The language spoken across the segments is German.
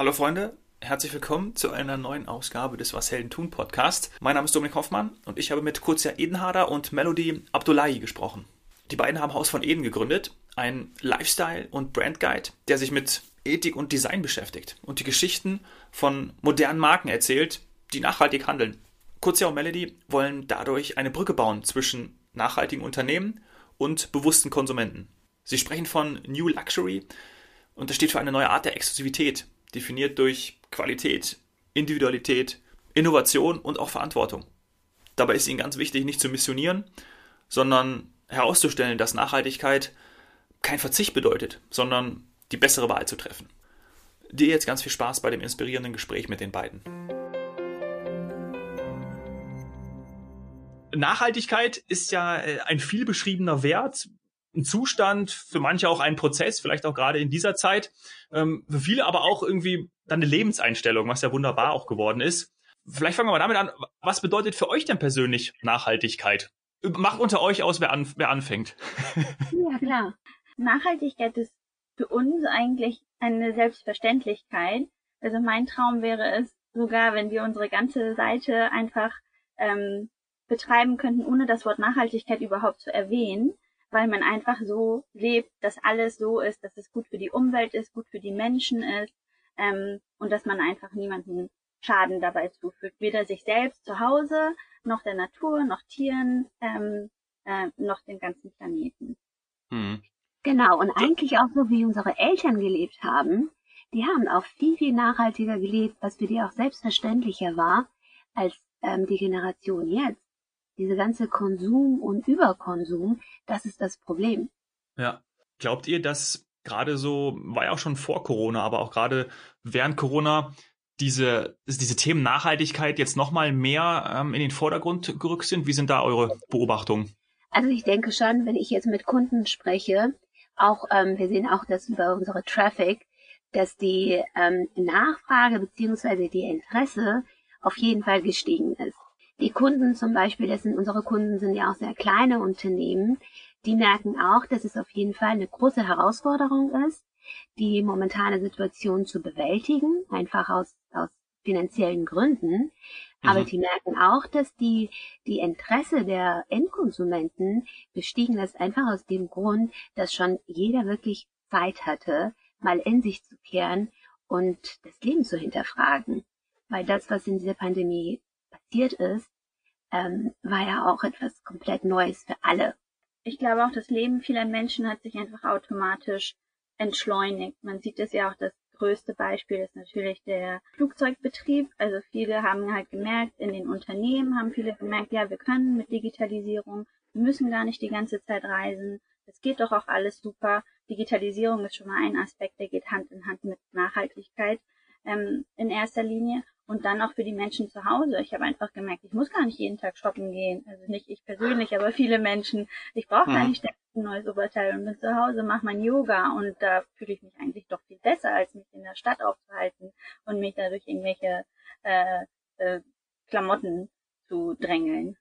Hallo Freunde, herzlich willkommen zu einer neuen Ausgabe des Was Helden tun Podcast. Mein Name ist Dominik Hoffmann und ich habe mit Kurzia Edenharder und Melody Abdullahi gesprochen. Die beiden haben Haus von Eden gegründet, ein Lifestyle- und Brandguide, der sich mit Ethik und Design beschäftigt und die Geschichten von modernen Marken erzählt, die nachhaltig handeln. Kurzia und Melody wollen dadurch eine Brücke bauen zwischen nachhaltigen Unternehmen und bewussten Konsumenten. Sie sprechen von New Luxury und das steht für eine neue Art der Exklusivität, definiert durch Qualität, Individualität, Innovation und auch Verantwortung. Dabei ist ihnen ganz wichtig, nicht zu missionieren, sondern herauszustellen, dass Nachhaltigkeit kein Verzicht bedeutet, sondern die bessere Wahl zu treffen. Dir jetzt ganz viel Spaß bei dem inspirierenden Gespräch mit den beiden. Nachhaltigkeit ist ja äh, ein viel beschriebener Wert, ein Zustand, für manche auch ein Prozess, vielleicht auch gerade in dieser Zeit, ähm, für viele aber auch irgendwie dann eine Lebenseinstellung, was ja wunderbar auch geworden ist. Vielleicht fangen wir mal damit an, was bedeutet für euch denn persönlich Nachhaltigkeit? Macht unter euch aus, wer, an, wer anfängt. Ja, klar. Nachhaltigkeit ist für uns eigentlich eine Selbstverständlichkeit. Also mein Traum wäre es sogar, wenn wir unsere ganze Seite einfach ähm, betreiben könnten, ohne das Wort Nachhaltigkeit überhaupt zu erwähnen weil man einfach so lebt, dass alles so ist, dass es gut für die Umwelt ist, gut für die Menschen ist ähm, und dass man einfach niemanden Schaden dabei zufügt, weder sich selbst zu Hause, noch der Natur, noch Tieren, ähm, äh, noch dem ganzen Planeten. Hm. Genau, und eigentlich auch so, wie unsere Eltern gelebt haben, die haben auch viel, viel nachhaltiger gelebt, was für die auch selbstverständlicher war, als ähm, die Generation jetzt diese ganze Konsum und Überkonsum, das ist das Problem. Ja. Glaubt ihr, dass gerade so, war ja auch schon vor Corona, aber auch gerade während Corona, diese, diese Themen Nachhaltigkeit jetzt nochmal mehr ähm, in den Vordergrund gerückt sind? Wie sind da eure Beobachtungen? Also ich denke schon, wenn ich jetzt mit Kunden spreche, auch ähm, wir sehen auch das über unsere Traffic, dass die ähm, Nachfrage beziehungsweise die Interesse auf jeden Fall gestiegen ist. Die Kunden zum Beispiel, das sind unsere Kunden, sind ja auch sehr kleine Unternehmen. Die merken auch, dass es auf jeden Fall eine große Herausforderung ist, die momentane Situation zu bewältigen, einfach aus, aus finanziellen Gründen. Aber mhm. die merken auch, dass die, die Interesse der Endkonsumenten bestiegen ist einfach aus dem Grund, dass schon jeder wirklich Zeit hatte, mal in sich zu kehren und das Leben zu hinterfragen. Weil das, was in dieser Pandemie passiert ist, ähm, war ja auch etwas komplett Neues für alle. Ich glaube auch, das Leben vieler Menschen hat sich einfach automatisch entschleunigt. Man sieht es ja auch, das größte Beispiel ist natürlich der Flugzeugbetrieb. Also viele haben halt gemerkt, in den Unternehmen haben viele gemerkt, ja, wir können mit Digitalisierung, wir müssen gar nicht die ganze Zeit reisen. Es geht doch auch alles super. Digitalisierung ist schon mal ein Aspekt, der geht Hand in Hand mit Nachhaltigkeit ähm, in erster Linie und dann auch für die Menschen zu Hause. Ich habe einfach gemerkt, ich muss gar nicht jeden Tag shoppen gehen. Also nicht ich persönlich, aber viele Menschen. Ich brauche gar mhm. nicht ein neues Oberteil und bin zu Hause, mache mein Yoga und da fühle ich mich eigentlich doch viel besser, als mich in der Stadt aufzuhalten und mich dadurch irgendwelche äh, äh, Klamotten zu drängeln.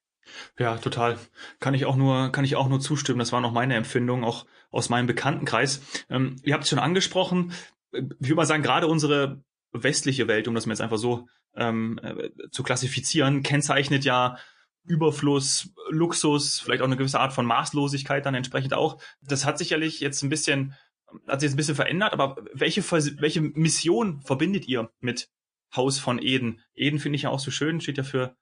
Ja, total. Kann ich auch nur, kann ich auch nur zustimmen. Das war noch meine Empfindung, auch aus meinem Bekanntenkreis. Ähm, ihr habt es schon angesprochen. Ich würde mal sagen, gerade unsere westliche Welt, um das mal jetzt einfach so ähm, äh, zu klassifizieren, kennzeichnet ja Überfluss, Luxus, vielleicht auch eine gewisse Art von Maßlosigkeit dann entsprechend auch. Das hat sicherlich jetzt ein bisschen, hat sich jetzt ein bisschen verändert, aber welche, welche Mission verbindet ihr mit Haus von Eden? Eden finde ich ja auch so schön, steht ja für,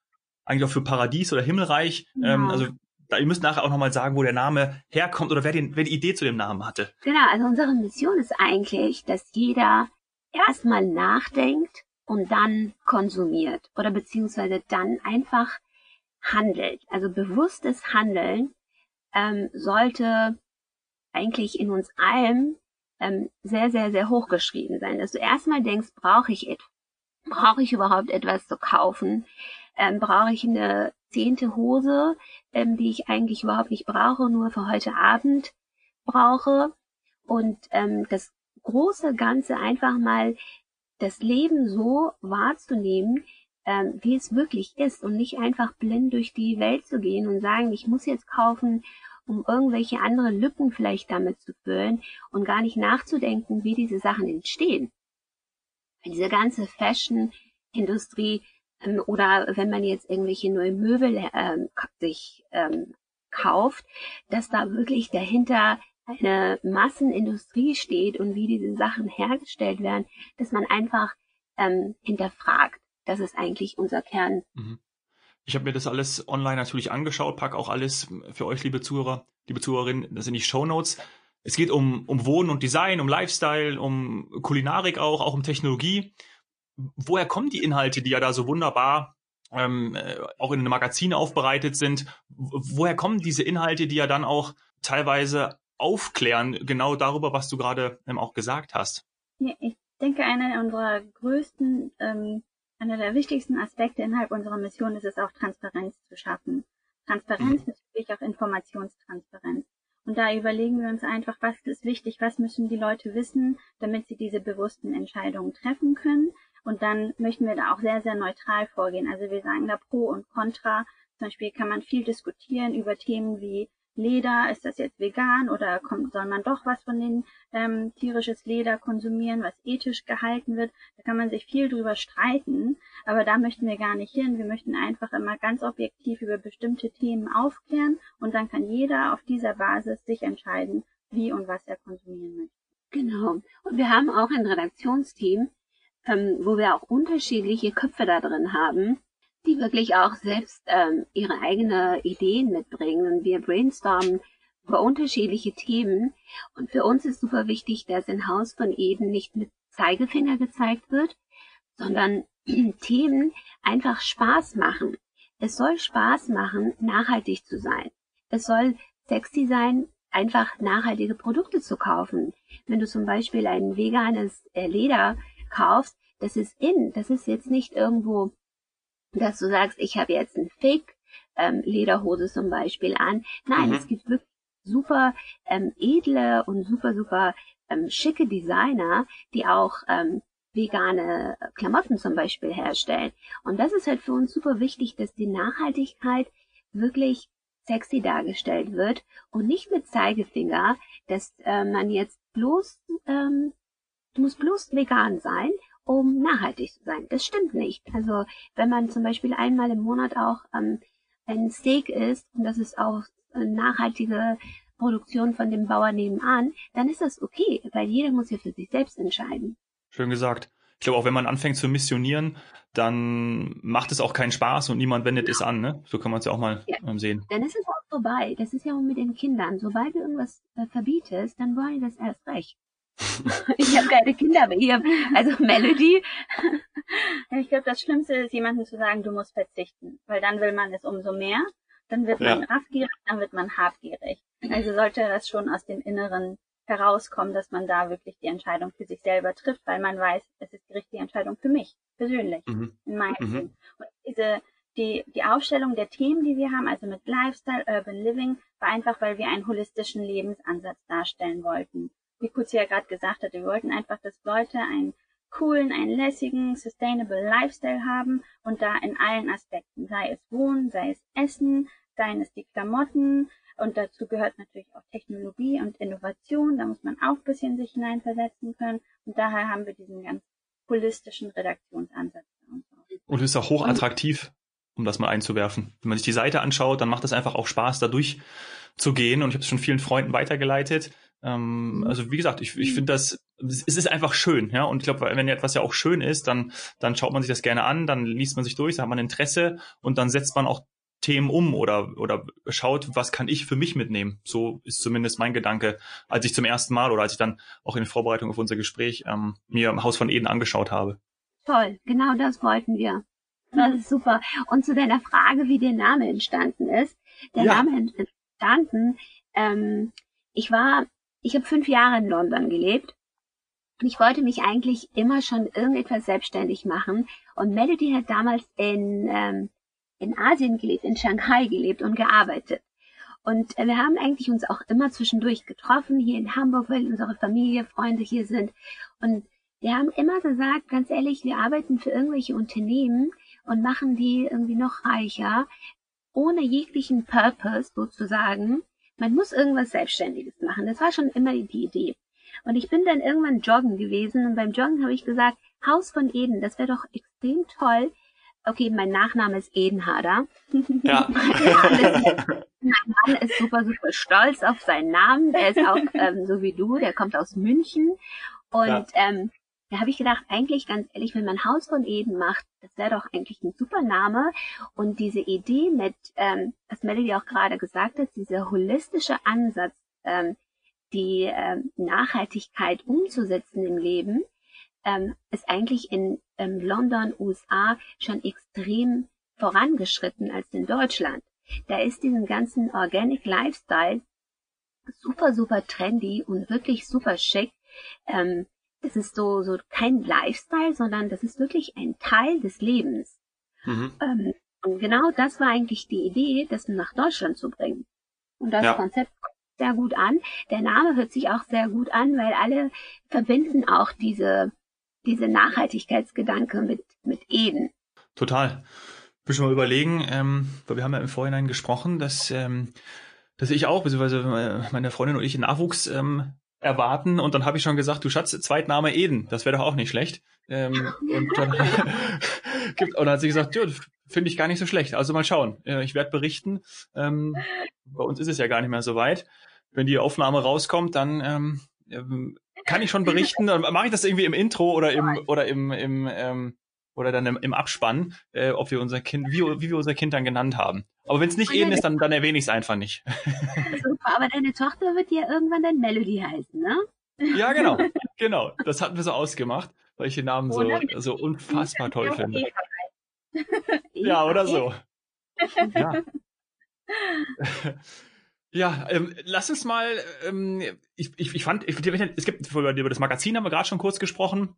eigentlich auch für Paradies oder Himmelreich. Ja. Ähm, also da, ihr müsst nachher auch nochmal sagen, wo der Name herkommt oder wer, den, wer die Idee zu dem Namen hatte. Genau, also unsere Mission ist eigentlich, dass jeder erstmal nachdenkt und dann konsumiert oder beziehungsweise dann einfach handelt. Also bewusstes Handeln ähm, sollte eigentlich in uns allen ähm, sehr, sehr, sehr hochgeschrieben sein. Dass du erstmal denkst, brauche ich etwas? Brauche ich überhaupt etwas zu kaufen? Ähm, brauche ich eine zehnte Hose, ähm, die ich eigentlich überhaupt nicht brauche, nur für heute Abend brauche? Und ähm, das große Ganze einfach mal das Leben so wahrzunehmen, ähm, wie es wirklich ist und nicht einfach blind durch die Welt zu gehen und sagen, ich muss jetzt kaufen, um irgendwelche andere Lücken vielleicht damit zu füllen und gar nicht nachzudenken, wie diese Sachen entstehen. diese ganze Fashion-Industrie ähm, oder wenn man jetzt irgendwelche neue Möbel ähm, sich ähm, kauft, dass da wirklich dahinter eine Massenindustrie steht und wie diese Sachen hergestellt werden, dass man einfach ähm, hinterfragt. Das ist eigentlich unser Kern. Mhm. Ich habe mir das alles online natürlich angeschaut, pack auch alles für euch, liebe Zuhörer, liebe Zuhörerinnen, das sind die Show Notes. Es geht um, um Wohnen und Design, um Lifestyle, um Kulinarik auch, auch um Technologie. Woher kommen die Inhalte, die ja da so wunderbar ähm, äh, auch in einem Magazin aufbereitet sind? Woher kommen diese Inhalte, die ja dann auch teilweise aufklären, genau darüber, was du gerade ähm, auch gesagt hast? Ja, ich denke, einer unserer größten ähm, einer der wichtigsten Aspekte innerhalb unserer Mission ist es auch, Transparenz zu schaffen. Transparenz mhm. ist wirklich auch Informationstransparenz. Und da überlegen wir uns einfach, was ist wichtig, was müssen die Leute wissen, damit sie diese bewussten Entscheidungen treffen können. Und dann möchten wir da auch sehr, sehr neutral vorgehen. Also wir sagen da Pro und Contra. Zum Beispiel kann man viel diskutieren über Themen wie Leder, ist das jetzt vegan oder kommt, soll man doch was von den ähm, tierisches Leder konsumieren, was ethisch gehalten wird? Da kann man sich viel drüber streiten, aber da möchten wir gar nicht hin. Wir möchten einfach immer ganz objektiv über bestimmte Themen aufklären und dann kann jeder auf dieser Basis sich entscheiden, wie und was er konsumieren möchte. Genau. Und wir haben auch ein Redaktionsteam, ähm, wo wir auch unterschiedliche Köpfe da drin haben die wirklich auch selbst ähm, ihre eigenen Ideen mitbringen. Und wir brainstormen über unterschiedliche Themen. Und für uns ist super wichtig, dass in Haus von Eden nicht mit Zeigefinger gezeigt wird, sondern Themen einfach Spaß machen. Es soll Spaß machen, nachhaltig zu sein. Es soll sexy sein, einfach nachhaltige Produkte zu kaufen. Wenn du zum Beispiel ein veganes äh, Leder kaufst, das ist in, das ist jetzt nicht irgendwo dass du sagst, ich habe jetzt ein Fake ähm, Lederhose zum Beispiel an. Nein, mhm. es gibt wirklich super ähm, edle und super, super ähm, schicke Designer, die auch ähm, vegane Klamotten zum Beispiel herstellen. Und das ist halt für uns super wichtig, dass die Nachhaltigkeit wirklich sexy dargestellt wird und nicht mit Zeigefinger, dass äh, man jetzt bloß, ähm, du musst bloß vegan sein um nachhaltig zu sein. Das stimmt nicht. Also wenn man zum Beispiel einmal im Monat auch ähm, ein Steak isst und das ist auch eine nachhaltige Produktion von dem Bauer nebenan, dann ist das okay, weil jeder muss ja für sich selbst entscheiden. Schön gesagt. Ich glaube, auch wenn man anfängt zu missionieren, dann macht es auch keinen Spaß und niemand wendet ja. es an. Ne? So kann man es ja auch mal ja. Ähm, sehen. Dann ist es auch vorbei. Das ist ja auch mit den Kindern. Sobald du irgendwas äh, verbietest, dann wollen die das erst recht. ich habe keine Kinder, aber ihr, also Melody. ich glaube, das Schlimmste ist, jemandem zu sagen, du musst verzichten, weil dann will man es umso mehr. Dann wird man ja. raffgierig, dann wird man habgierig. Also sollte das schon aus dem Inneren herauskommen, dass man da wirklich die Entscheidung für sich selber trifft, weil man weiß, es ist die richtige Entscheidung für mich, persönlich, mhm. in meinem mhm. Und diese, die, die Aufstellung der Themen, die wir haben, also mit Lifestyle, Urban Living, war einfach, weil wir einen holistischen Lebensansatz darstellen wollten wie Kutzi ja gerade gesagt hatte, wir wollten einfach, dass Leute einen coolen, einen lässigen, sustainable Lifestyle haben und da in allen Aspekten, sei es Wohnen, sei es Essen, seien es die Klamotten und dazu gehört natürlich auch Technologie und Innovation, da muss man auch ein bisschen sich hineinversetzen können und daher haben wir diesen ganz holistischen Redaktionsansatz. Und ist auch hochattraktiv, um das mal einzuwerfen. Wenn man sich die Seite anschaut, dann macht es einfach auch Spaß, da durchzugehen und ich habe es schon vielen Freunden weitergeleitet ähm, mhm. also wie gesagt, ich, ich finde das, es ist einfach schön, ja. Und ich glaube, wenn etwas ja auch schön ist, dann, dann schaut man sich das gerne an, dann liest man sich durch, dann hat man Interesse und dann setzt man auch Themen um oder, oder schaut, was kann ich für mich mitnehmen. So ist zumindest mein Gedanke, als ich zum ersten Mal oder als ich dann auch in Vorbereitung auf unser Gespräch ähm, mir im Haus von Eden angeschaut habe. Toll, genau das wollten wir. Das ist super. Und zu deiner Frage, wie der Name entstanden ist. Der ja. Name entstanden, ähm, ich war ich habe fünf Jahre in London gelebt und ich wollte mich eigentlich immer schon irgendetwas selbstständig machen. Und Melody hat damals in, ähm, in Asien gelebt, in Shanghai gelebt und gearbeitet. Und äh, wir haben eigentlich uns auch immer zwischendurch getroffen, hier in Hamburg, weil unsere Familie, Freunde hier sind. Und wir haben immer gesagt, ganz ehrlich, wir arbeiten für irgendwelche Unternehmen und machen die irgendwie noch reicher, ohne jeglichen Purpose sozusagen. Man muss irgendwas Selbstständiges machen. Das war schon immer die Idee. Und ich bin dann irgendwann joggen gewesen und beim Joggen habe ich gesagt, Haus von Eden, das wäre doch extrem toll. Okay, mein Nachname ist Edenharder. Ja. mein Mann ist super, super stolz auf seinen Namen. Der ist auch ähm, so wie du, der kommt aus München. Und ja. ähm, da habe ich gedacht, eigentlich ganz ehrlich, wenn man Haus von Eden macht, das wäre doch eigentlich ein super Name. Und diese Idee mit, ähm, was Melody auch gerade gesagt hat, dieser holistische Ansatz, ähm, die ähm, Nachhaltigkeit umzusetzen im Leben, ähm, ist eigentlich in ähm, London, USA schon extrem vorangeschritten als in Deutschland. Da ist diesen ganzen Organic Lifestyle super, super trendy und wirklich super schick. Ähm, es ist so, so kein Lifestyle, sondern das ist wirklich ein Teil des Lebens. Mhm. Ähm, und genau das war eigentlich die Idee, das nach Deutschland zu bringen. Und das ja. Konzept kommt sehr gut an. Der Name hört sich auch sehr gut an, weil alle verbinden auch diese, diese Nachhaltigkeitsgedanke mit, mit Eden. Total. Ich will schon mal überlegen, ähm, weil wir haben ja im Vorhinein gesprochen, dass, ähm, dass ich auch, beziehungsweise meine Freundin und ich Nachwuchs ähm, erwarten. Und dann habe ich schon gesagt, du Schatz, Zweitname Eden, das wäre doch auch nicht schlecht. Ähm, und dann und dann hat sie gesagt, ja, finde ich gar nicht so schlecht. Also mal schauen. Ich werde berichten. Ähm, bei uns ist es ja gar nicht mehr so weit. Wenn die Aufnahme rauskommt, dann ähm kann ich schon berichten. Dann mache ich das irgendwie im Intro oder im oder im, im ähm, oder dann im, im Abspann, äh, ob wir unser Kind, wie, wie wir unser Kind dann genannt haben. Aber wenn es nicht Eden ist, dann, dann erwähne ich es einfach nicht. Super, aber deine Tochter wird ja irgendwann dann Melody heißen, ne? Ja, genau, genau. Das hatten wir so ausgemacht, weil ich den Namen so, so unfassbar toll finde. Ja, oder so. Ja. Ja, ähm, lass uns mal, ähm, ich, ich, ich fand, ich, es gibt, über das Magazin haben wir gerade schon kurz gesprochen.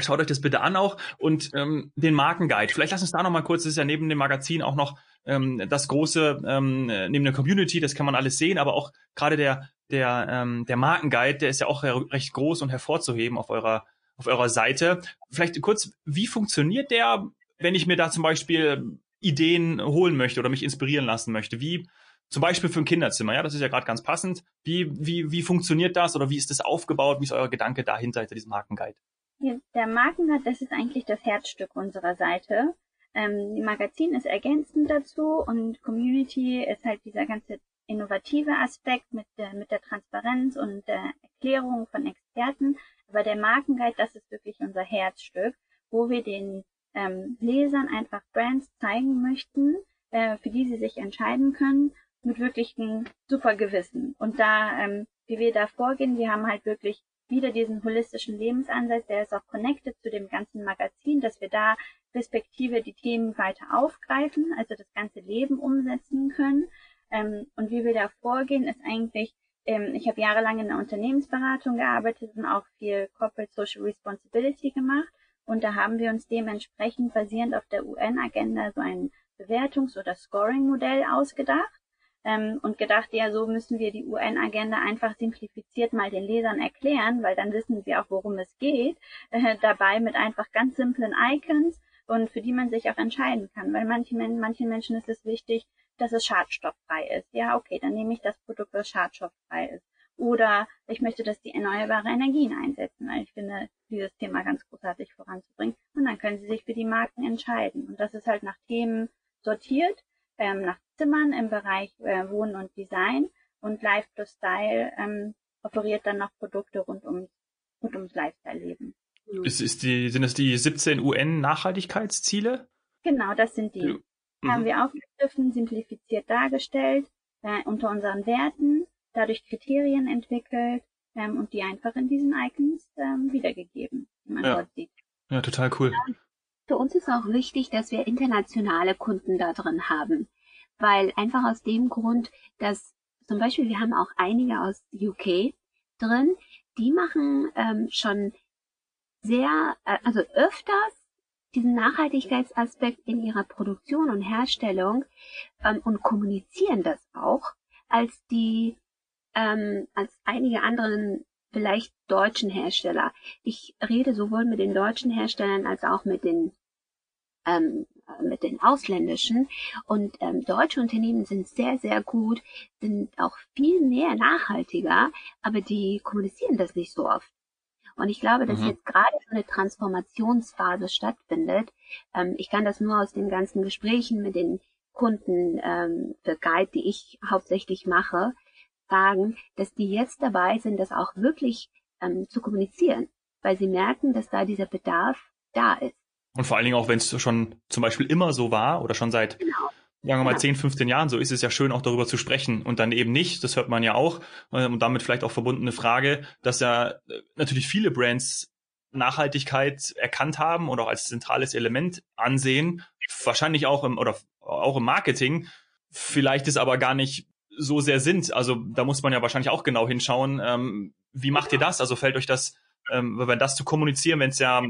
Schaut euch das bitte an auch und ähm, den Markenguide. Vielleicht lass uns da noch mal kurz, das ist ja neben dem Magazin auch noch ähm, das große, ähm, neben der Community, das kann man alles sehen, aber auch gerade der, der, ähm, der Markenguide, der ist ja auch recht groß und hervorzuheben auf eurer, auf eurer Seite. Vielleicht kurz, wie funktioniert der, wenn ich mir da zum Beispiel Ideen holen möchte oder mich inspirieren lassen möchte? Wie, zum Beispiel für ein Kinderzimmer, ja, das ist ja gerade ganz passend. Wie, wie, wie funktioniert das oder wie ist das aufgebaut? Wie ist euer Gedanke dahinter, hinter diesem Markenguide? Der Markenguide, das ist eigentlich das Herzstück unserer Seite. Ähm, Magazin ist ergänzend dazu und Community ist halt dieser ganze innovative Aspekt mit der, mit der Transparenz und der Erklärung von Experten. Aber der Markenguide, das ist wirklich unser Herzstück, wo wir den ähm, Lesern einfach Brands zeigen möchten, äh, für die sie sich entscheiden können, mit wirklichem super Gewissen. Und da, ähm, wie wir da vorgehen, wir haben halt wirklich wieder diesen holistischen Lebensansatz, der ist auch connected zu dem ganzen Magazin, dass wir da respektive die Themen weiter aufgreifen, also das ganze Leben umsetzen können. Ähm, und wie wir da vorgehen, ist eigentlich, ähm, ich habe jahrelang in der Unternehmensberatung gearbeitet und auch viel Corporate Social Responsibility gemacht. Und da haben wir uns dementsprechend basierend auf der UN-Agenda so ein Bewertungs- oder Scoring-Modell ausgedacht ähm, und gedacht, ja, so müssen wir die UN-Agenda einfach simplifiziert mal den Lesern erklären, weil dann wissen sie auch, worum es geht. Äh, dabei mit einfach ganz simplen Icons und für die man sich auch entscheiden kann, weil manchen, manchen Menschen ist es wichtig, dass es schadstofffrei ist. Ja, okay, dann nehme ich das Produkt, das schadstofffrei ist. Oder ich möchte, dass die erneuerbare Energien einsetzen, weil ich finde, dieses Thema ganz großartig voranzubringen. Und dann können sie sich für die Marken entscheiden. Und das ist halt nach Themen sortiert ähm, nach Zimmern im Bereich äh, Wohnen und Design und Life plus Style ähm, offeriert dann noch Produkte rund ums, rund ums Lifestyle-Leben. Ist, ist die, sind das die 17 UN-Nachhaltigkeitsziele? Genau, das sind die. Mhm. Haben wir aufgegriffen, simplifiziert dargestellt, äh, unter unseren Werten, dadurch Kriterien entwickelt ähm, und die einfach in diesen Icons ähm, wiedergegeben, wie man ja. dort sieht. Ja, total cool. Für uns ist auch wichtig, dass wir internationale Kunden da drin haben, weil einfach aus dem Grund, dass zum Beispiel wir haben auch einige aus UK drin, die machen ähm, schon sehr, äh, also öfters diesen Nachhaltigkeitsaspekt in ihrer Produktion und Herstellung ähm, und kommunizieren das auch, als die, ähm, als einige anderen vielleicht deutschen Hersteller. Ich rede sowohl mit den deutschen Herstellern als auch mit den ähm, mit den ausländischen. Und ähm, deutsche Unternehmen sind sehr, sehr gut, sind auch viel mehr nachhaltiger, aber die kommunizieren das nicht so oft. Und ich glaube, dass mhm. jetzt gerade so eine Transformationsphase stattfindet. Ähm, ich kann das nur aus den ganzen Gesprächen mit den Kunden ähm, für Guide, die ich hauptsächlich mache, sagen, dass die jetzt dabei sind, das auch wirklich ähm, zu kommunizieren, weil sie merken, dass da dieser Bedarf da ist. Und vor allen Dingen auch, wenn es schon zum Beispiel immer so war oder schon seit, genau. sagen wir mal, ja. 10, 15 Jahren so, ist es ja schön, auch darüber zu sprechen und dann eben nicht, das hört man ja auch, ähm, und damit vielleicht auch verbundene Frage, dass ja äh, natürlich viele Brands Nachhaltigkeit erkannt haben oder auch als zentrales Element ansehen, wahrscheinlich auch im, oder auch im Marketing, vielleicht ist aber gar nicht so sehr sind. Also da muss man ja wahrscheinlich auch genau hinschauen. Ähm, wie macht ihr das? Also fällt euch das, ähm, wenn das zu kommunizieren, wenn es ja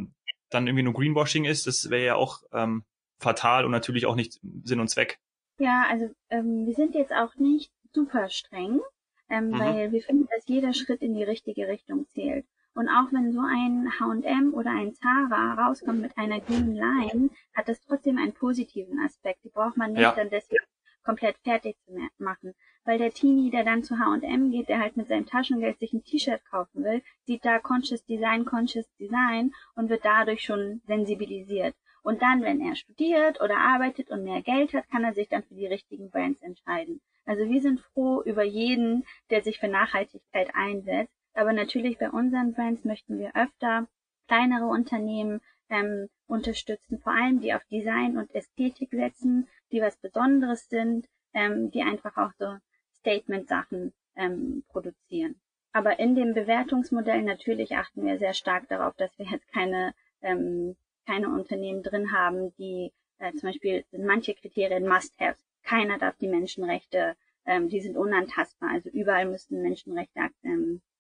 dann irgendwie nur Greenwashing ist, das wäre ja auch ähm, fatal und natürlich auch nicht Sinn und Zweck. Ja, also ähm, wir sind jetzt auch nicht super streng, ähm, mhm. weil wir finden, dass jeder Schritt in die richtige Richtung zählt. Und auch wenn so ein H&M oder ein Zara rauskommt mit einer grünen Line, hat das trotzdem einen positiven Aspekt. Die braucht man nicht ja. dann deswegen komplett fertig zu machen. Weil der Teenie, der dann zu H&M geht, der halt mit seinem Taschengeld sich ein T-Shirt kaufen will, sieht da Conscious Design, Conscious Design und wird dadurch schon sensibilisiert. Und dann, wenn er studiert oder arbeitet und mehr Geld hat, kann er sich dann für die richtigen Brands entscheiden. Also wir sind froh über jeden, der sich für Nachhaltigkeit einsetzt. Aber natürlich bei unseren Brands möchten wir öfter kleinere Unternehmen ähm, unterstützen, vor allem die auf Design und Ästhetik setzen, die was Besonderes sind, ähm, die einfach auch so Statement-Sachen ähm, produzieren. Aber in dem Bewertungsmodell natürlich achten wir sehr stark darauf, dass wir jetzt keine, ähm, keine Unternehmen drin haben, die äh, zum Beispiel sind manche Kriterien Must-Haves. Keiner darf die Menschenrechte, ähm, die sind unantastbar. Also überall müssten Menschenrechte ähm, äh,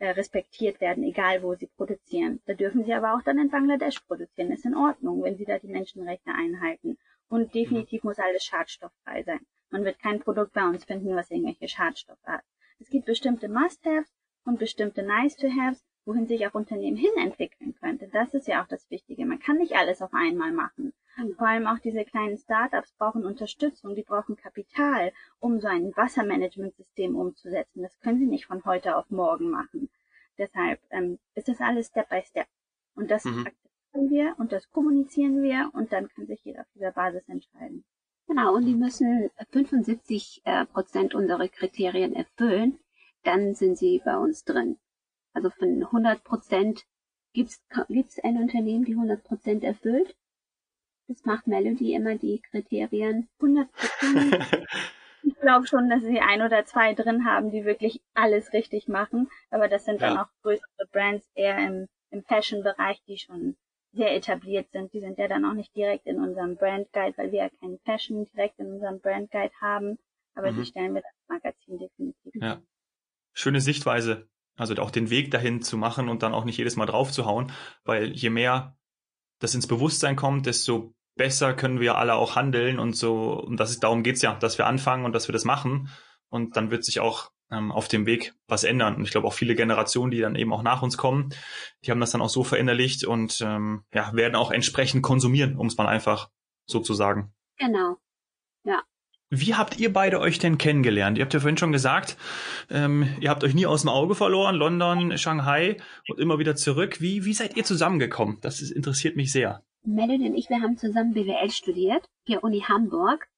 respektiert werden, egal wo sie produzieren. Da dürfen sie aber auch dann in Bangladesch produzieren. Ist in Ordnung, wenn sie da die Menschenrechte einhalten. Und definitiv muss alles schadstofffrei sein. Man wird kein Produkt bei uns finden, was irgendwelche Schadstoffe hat. Es gibt bestimmte Must-Haves und bestimmte Nice-to-Haves, wohin sich auch Unternehmen hin entwickeln könnte. Das ist ja auch das Wichtige. Man kann nicht alles auf einmal machen. Vor allem auch diese kleinen Startups brauchen Unterstützung, die brauchen Kapital, um so ein Wassermanagementsystem umzusetzen. Das können sie nicht von heute auf morgen machen. Deshalb ähm, ist das alles Step by Step. Und das mhm. akzeptieren wir und das kommunizieren wir und dann kann sich jeder auf dieser Basis entscheiden. Genau, und die müssen 75 äh, Prozent unserer Kriterien erfüllen, dann sind sie bei uns drin. Also von 100 Prozent gibt es ein Unternehmen, die 100 Prozent erfüllt das macht Melody immer die Kriterien 100 ich glaube schon, dass sie ein oder zwei drin haben, die wirklich alles richtig machen. Aber das sind ja. dann auch größere Brands eher im, im Fashion-Bereich, die schon sehr etabliert sind. Die sind ja dann auch nicht direkt in unserem Brand Guide, weil wir ja keinen Fashion direkt in unserem Brand Guide haben. Aber mhm. die stellen wir das Magazin definitiv. Ja. Schöne Sichtweise. Also auch den Weg dahin zu machen und dann auch nicht jedes Mal drauf zu hauen, weil je mehr das ins Bewusstsein kommt, desto besser können wir alle auch handeln und so, und das ist, darum geht's ja, dass wir anfangen und dass wir das machen. Und dann wird sich auch ähm, auf dem Weg was ändern. Und ich glaube auch viele Generationen, die dann eben auch nach uns kommen, die haben das dann auch so verinnerlicht und ähm, ja, werden auch entsprechend konsumieren, um es mal einfach so zu sagen. Genau. Ja. Wie habt ihr beide euch denn kennengelernt? Ihr habt ja vorhin schon gesagt, ähm, ihr habt euch nie aus dem Auge verloren, London, Shanghai und immer wieder zurück. Wie, wie seid ihr zusammengekommen? Das ist, interessiert mich sehr. Melody und ich, wir haben zusammen BWL studiert, hier Uni Hamburg.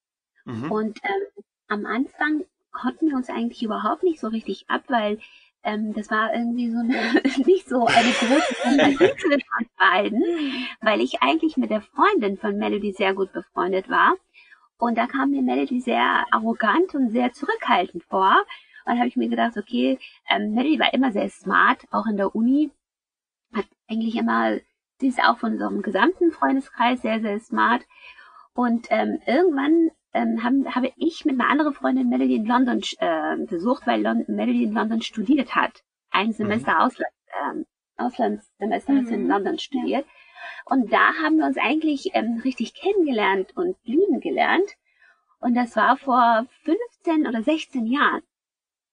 Mhm. Und ähm, am Anfang konnten wir uns eigentlich überhaupt nicht so richtig ab, weil ähm, das war irgendwie so eine, nicht so eine große Sympathie zwischen uns beiden, weil ich eigentlich mit der Freundin von Melody sehr gut befreundet war. Und da kam mir Melody sehr arrogant und sehr zurückhaltend vor. Und habe ich mir gedacht, okay, ähm, Melody war immer sehr smart, auch in der Uni, hat eigentlich immer Sie ist auch von unserem gesamten Freundeskreis sehr, sehr smart. Und ähm, irgendwann ähm, haben, habe ich mit einer anderen Freundin Melody in London äh, besucht, weil Lon Melody in London studiert hat. Ein Semester mhm. Ausland, ähm, Auslandssemester mhm. in London studiert. Und da haben wir uns eigentlich ähm, richtig kennengelernt und lieben gelernt. Und das war vor 15 oder 16 Jahren.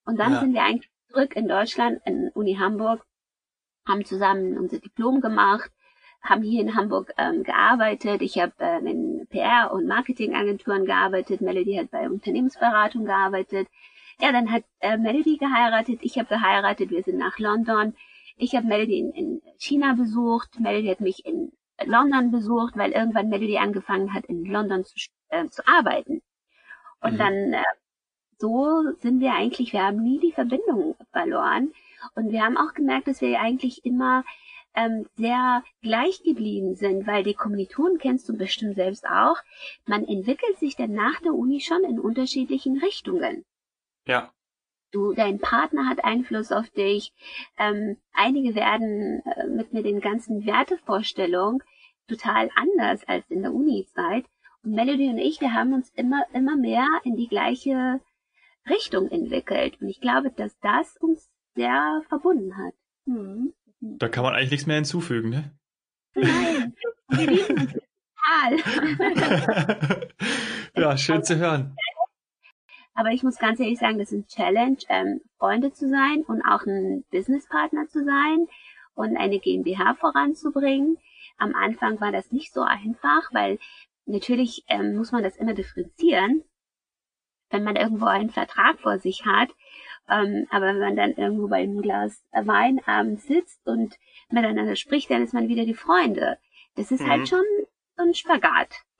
Und dann ja. sind wir eigentlich zurück in Deutschland, in Uni Hamburg, haben zusammen unser Diplom gemacht haben hier in Hamburg ähm, gearbeitet. Ich habe ähm, in PR- und Marketingagenturen gearbeitet. Melody hat bei Unternehmensberatung gearbeitet. Ja, dann hat äh, Melody geheiratet. Ich habe geheiratet. Wir sind nach London. Ich habe Melody in, in China besucht. Melody hat mich in London besucht, weil irgendwann Melody angefangen hat, in London zu, äh, zu arbeiten. Und mhm. dann äh, so sind wir eigentlich, wir haben nie die Verbindung verloren. Und wir haben auch gemerkt, dass wir eigentlich immer ähm, sehr gleich geblieben sind, weil die Kommilitonen kennst du bestimmt selbst auch. Man entwickelt sich dann nach der Uni schon in unterschiedlichen Richtungen. Ja. Du, dein Partner hat Einfluss auf dich. Ähm, einige werden äh, mit, mit den ganzen Wertevorstellungen total anders als in der Uni-Zeit. Und Melody und ich, wir haben uns immer, immer mehr in die gleiche Richtung entwickelt. Und ich glaube, dass das uns sehr verbunden hat. Hm. Da kann man eigentlich nichts mehr hinzufügen, ne? Nein, wir lieben total. ja, schön zu hören. Aber ich muss ganz ehrlich sagen, das ist ein Challenge, ähm, Freunde zu sein und auch ein Businesspartner zu sein und eine GmbH voranzubringen. Am Anfang war das nicht so einfach, weil natürlich ähm, muss man das immer differenzieren. Wenn man irgendwo einen Vertrag vor sich hat, ähm, aber wenn man dann irgendwo bei einem Glas Wein abends sitzt und miteinander spricht, dann ist man wieder die Freunde. Das ist halt mhm. halt schon so ein Spagat.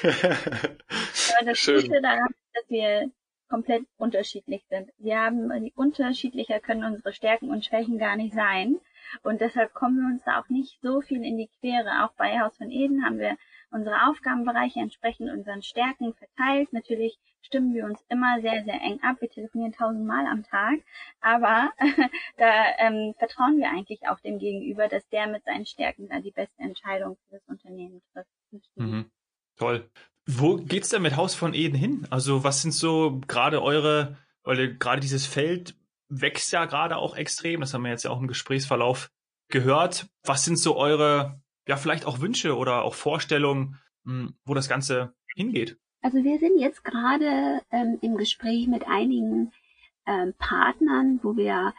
aber das Schön. Gute daran ist, dass wir komplett unterschiedlich sind. Wir haben unterschiedlicher können unsere Stärken und Schwächen gar nicht sein. Und deshalb kommen wir uns da auch nicht so viel in die Quere. Auch bei Haus von Eden haben wir unsere Aufgabenbereiche entsprechend unseren Stärken verteilt. Natürlich stimmen wir uns immer sehr, sehr eng ab. Wir telefonieren tausendmal am Tag. Aber da ähm, vertrauen wir eigentlich auch dem Gegenüber, dass der mit seinen Stärken da die beste Entscheidung für das Unternehmen trifft. Mhm. Toll. Wo geht's denn mit Haus von Eden hin? Also was sind so gerade eure, weil gerade dieses Feld wächst ja gerade auch extrem, das haben wir jetzt ja auch im Gesprächsverlauf gehört. Was sind so eure ja vielleicht auch Wünsche oder auch Vorstellungen, hm, wo das Ganze hingeht? Also wir sind jetzt gerade ähm, im Gespräch mit einigen ähm, Partnern, wo wir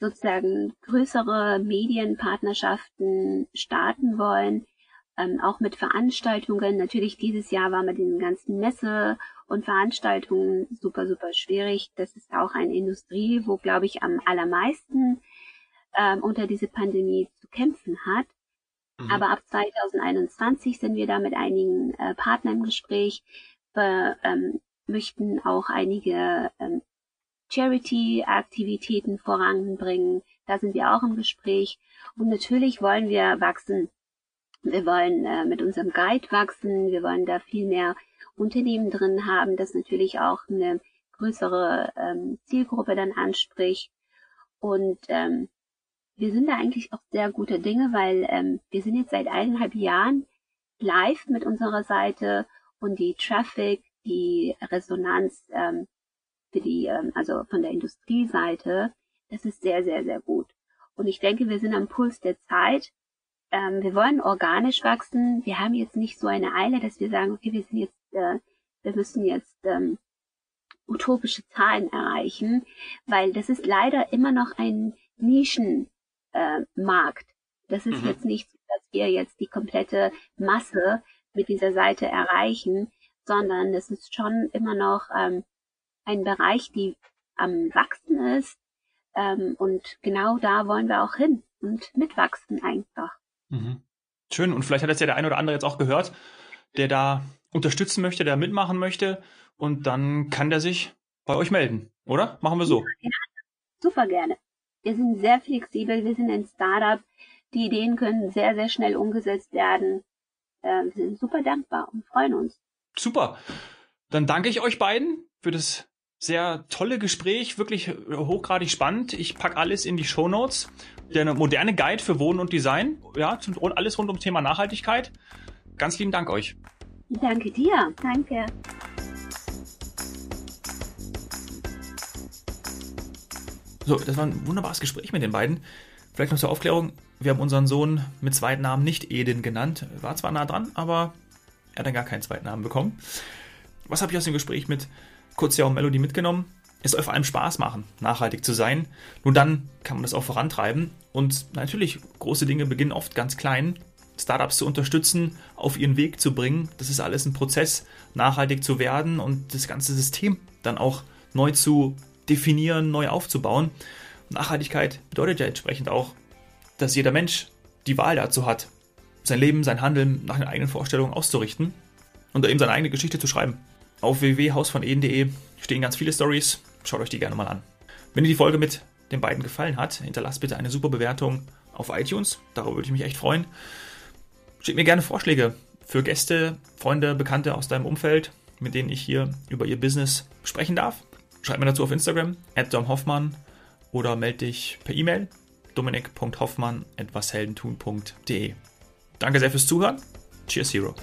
sozusagen größere Medienpartnerschaften starten wollen, ähm, auch mit Veranstaltungen. Natürlich dieses Jahr war mit den ganzen Messe und Veranstaltungen super, super schwierig. Das ist auch eine Industrie, wo, glaube ich, am allermeisten ähm, unter diese Pandemie zu kämpfen hat. Mhm. Aber ab 2021 sind wir da mit einigen äh, Partnern im Gespräch. Wir ähm, möchten auch einige ähm, Charity-Aktivitäten voranbringen. Da sind wir auch im Gespräch. Und natürlich wollen wir wachsen. Wir wollen äh, mit unserem Guide wachsen. Wir wollen da viel mehr Unternehmen drin haben, das natürlich auch eine größere ähm, Zielgruppe dann anspricht. Und ähm, wir sind da eigentlich auch sehr gute Dinge, weil ähm, wir sind jetzt seit eineinhalb Jahren live mit unserer Seite und die Traffic, die Resonanz ähm, für die, ähm, also von der Industrieseite, das ist sehr, sehr, sehr gut. Und ich denke, wir sind am Puls der Zeit. Ähm, wir wollen organisch wachsen. Wir haben jetzt nicht so eine Eile, dass wir sagen, okay, wir sind jetzt, äh, wir müssen jetzt ähm, utopische Zahlen erreichen, weil das ist leider immer noch ein Nischen äh, Markt. Das ist mhm. jetzt nicht dass wir jetzt die komplette Masse mit dieser Seite erreichen, sondern es ist schon immer noch ähm, ein Bereich, die am Wachsen ist. Ähm, und genau da wollen wir auch hin und mitwachsen einfach. Mhm. Schön. Und vielleicht hat das ja der eine oder andere jetzt auch gehört, der da unterstützen möchte, der mitmachen möchte. Und dann kann der sich bei euch melden, oder? Machen wir so. Ja, super gerne. Wir sind sehr flexibel, wir sind ein Startup. Die Ideen können sehr, sehr schnell umgesetzt werden. Äh, wir sind super dankbar und freuen uns. Super. Dann danke ich euch beiden für das sehr tolle Gespräch, wirklich hochgradig spannend. Ich packe alles in die Show Notes. Der moderne Guide für Wohnen und Design, ja, alles rund ums Thema Nachhaltigkeit. Ganz lieben Dank euch. Danke dir. Danke. So, das war ein wunderbares Gespräch mit den beiden. Vielleicht noch zur Aufklärung. Wir haben unseren Sohn mit zweiten Namen nicht Eden genannt. War zwar nah dran, aber er hat dann gar keinen zweiten Namen bekommen. Was habe ich aus dem Gespräch mit Kurzjahr und Melody mitgenommen? Es soll vor allem Spaß machen, nachhaltig zu sein. Nur dann kann man das auch vorantreiben. Und natürlich, große Dinge beginnen oft ganz klein. Startups zu unterstützen, auf ihren Weg zu bringen. Das ist alles ein Prozess, nachhaltig zu werden und das ganze System dann auch neu zu definieren, neu aufzubauen. Nachhaltigkeit bedeutet ja entsprechend auch, dass jeder Mensch die Wahl dazu hat, sein Leben, sein Handeln nach den eigenen Vorstellungen auszurichten und eben seine eigene Geschichte zu schreiben. Auf www.hausvoneden.de stehen ganz viele Stories. Schaut euch die gerne mal an. Wenn dir die Folge mit den beiden gefallen hat, hinterlasst bitte eine super Bewertung auf iTunes. Darüber würde ich mich echt freuen. Schick mir gerne Vorschläge für Gäste, Freunde, Bekannte aus deinem Umfeld, mit denen ich hier über ihr Business sprechen darf. Schreib mir dazu auf Instagram, domhoffmann oder melde dich per E-Mail dominik.hoffmann.washeldentun.de. Danke sehr fürs Zuhören. Cheers, Hero.